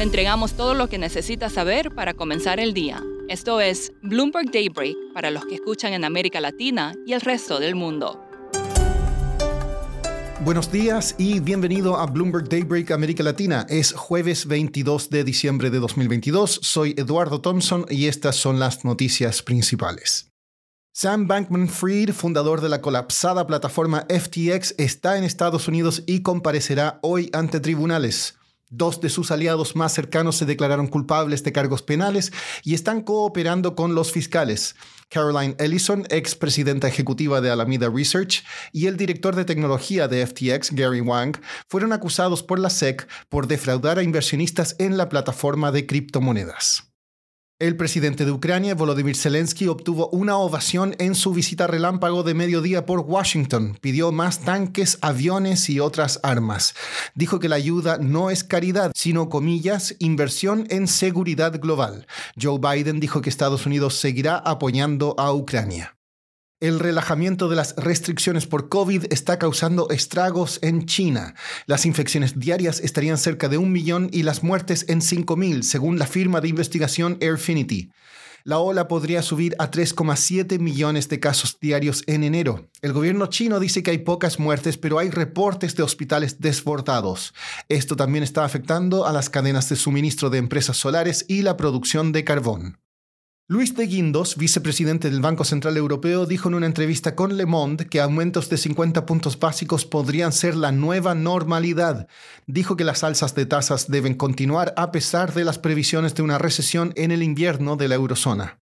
Le entregamos todo lo que necesita saber para comenzar el día. Esto es Bloomberg Daybreak para los que escuchan en América Latina y el resto del mundo. Buenos días y bienvenido a Bloomberg Daybreak América Latina. Es jueves 22 de diciembre de 2022. Soy Eduardo Thompson y estas son las noticias principales. Sam Bankman Fried, fundador de la colapsada plataforma FTX, está en Estados Unidos y comparecerá hoy ante tribunales. Dos de sus aliados más cercanos se declararon culpables de cargos penales y están cooperando con los fiscales. Caroline Ellison, ex presidenta ejecutiva de Alameda Research, y el director de tecnología de FTX, Gary Wang, fueron acusados por la SEC por defraudar a inversionistas en la plataforma de criptomonedas. El presidente de Ucrania, Volodymyr Zelensky, obtuvo una ovación en su visita relámpago de mediodía por Washington. Pidió más tanques, aviones y otras armas. Dijo que la ayuda no es caridad, sino, comillas, inversión en seguridad global. Joe Biden dijo que Estados Unidos seguirá apoyando a Ucrania. El relajamiento de las restricciones por COVID está causando estragos en China. Las infecciones diarias estarían cerca de un millón y las muertes en 5.000, según la firma de investigación Airfinity. La ola podría subir a 3,7 millones de casos diarios en enero. El gobierno chino dice que hay pocas muertes, pero hay reportes de hospitales desbordados. Esto también está afectando a las cadenas de suministro de empresas solares y la producción de carbón. Luis de Guindos, vicepresidente del Banco Central Europeo, dijo en una entrevista con Le Monde que aumentos de 50 puntos básicos podrían ser la nueva normalidad. Dijo que las alzas de tasas deben continuar a pesar de las previsiones de una recesión en el invierno de la eurozona.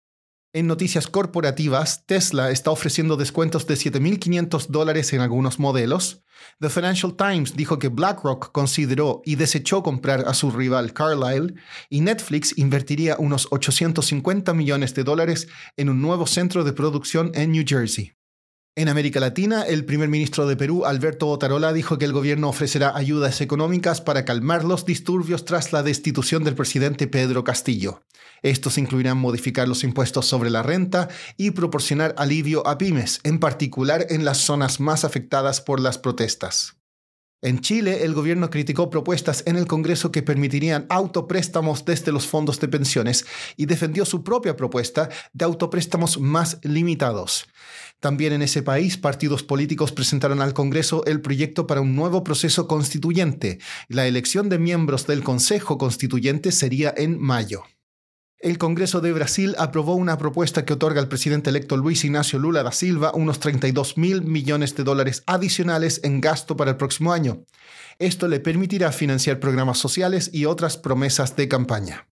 En noticias corporativas, Tesla está ofreciendo descuentos de 7.500 dólares en algunos modelos. The Financial Times dijo que BlackRock consideró y desechó comprar a su rival Carlyle y Netflix invertiría unos 850 millones de dólares en un nuevo centro de producción en New Jersey. En América Latina, el primer ministro de Perú, Alberto Otarola, dijo que el gobierno ofrecerá ayudas económicas para calmar los disturbios tras la destitución del presidente Pedro Castillo. Estos incluirán modificar los impuestos sobre la renta y proporcionar alivio a pymes, en particular en las zonas más afectadas por las protestas. En Chile, el gobierno criticó propuestas en el Congreso que permitirían autopréstamos desde los fondos de pensiones y defendió su propia propuesta de autopréstamos más limitados. También en ese país, partidos políticos presentaron al Congreso el proyecto para un nuevo proceso constituyente. La elección de miembros del Consejo Constituyente sería en mayo. El Congreso de Brasil aprobó una propuesta que otorga al presidente electo Luis Ignacio Lula da Silva unos 32 mil millones de dólares adicionales en gasto para el próximo año. Esto le permitirá financiar programas sociales y otras promesas de campaña.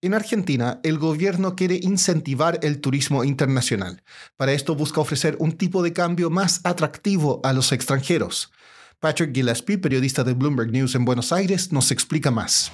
En Argentina, el gobierno quiere incentivar el turismo internacional. Para esto busca ofrecer un tipo de cambio más atractivo a los extranjeros. Patrick Gillespie, periodista de Bloomberg News en Buenos Aires, nos explica más.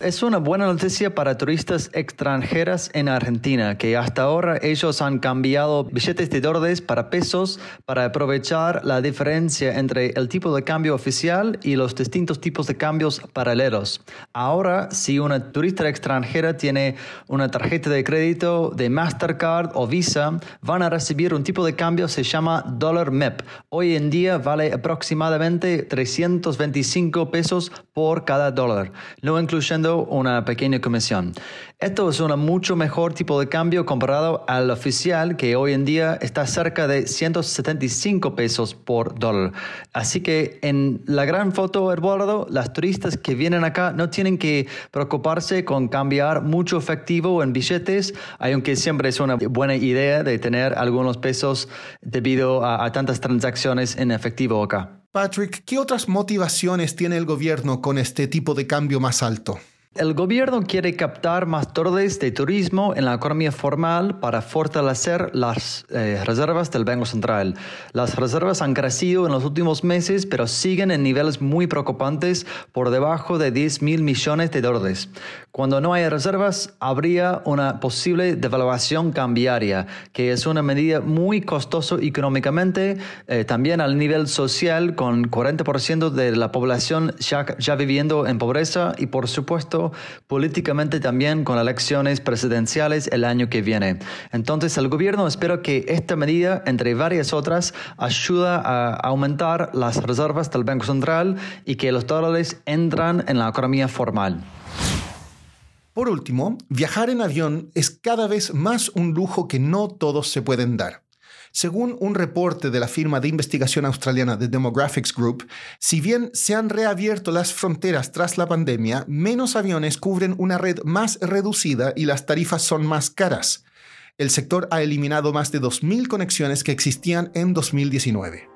Es una buena noticia para turistas extranjeras en Argentina, que hasta ahora ellos han cambiado billetes de dólares para pesos para aprovechar la diferencia entre el tipo de cambio oficial y los distintos tipos de cambios paralelos. Ahora, si una turista extranjera tiene una tarjeta de crédito de Mastercard o Visa, van a recibir un tipo de cambio que se llama dólar MEP. Hoy en día vale aproximadamente 325 pesos por cada dólar, no incluyendo una pequeña comisión. Esto es un mucho mejor tipo de cambio comparado al oficial que hoy en día está cerca de 175 pesos por dólar. Así que en la gran foto, Eduardo, las turistas que vienen acá no tienen que preocuparse con cambiar mucho efectivo en billetes, aunque siempre es una buena idea de tener algunos pesos debido a, a tantas transacciones en efectivo acá. Patrick, ¿qué otras motivaciones tiene el gobierno con este tipo de cambio más alto? El gobierno quiere captar más dólares de turismo en la economía formal para fortalecer las eh, reservas del Banco Central. Las reservas han crecido en los últimos meses, pero siguen en niveles muy preocupantes por debajo de 10 mil millones de dólares. Cuando no hay reservas, habría una posible devaluación cambiaria, que es una medida muy costosa económicamente, eh, también al nivel social, con 40% de la población ya, ya viviendo en pobreza y, por supuesto, políticamente también con elecciones presidenciales el año que viene. Entonces, el gobierno espera que esta medida, entre varias otras, ayuda a aumentar las reservas del Banco Central y que los dólares entran en la economía formal. Por último, viajar en avión es cada vez más un lujo que no todos se pueden dar. Según un reporte de la firma de investigación australiana The Demographics Group, si bien se han reabierto las fronteras tras la pandemia, menos aviones cubren una red más reducida y las tarifas son más caras. El sector ha eliminado más de 2.000 conexiones que existían en 2019.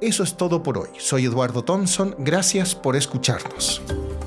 Eso es todo por hoy. Soy Eduardo Thompson. Gracias por escucharnos.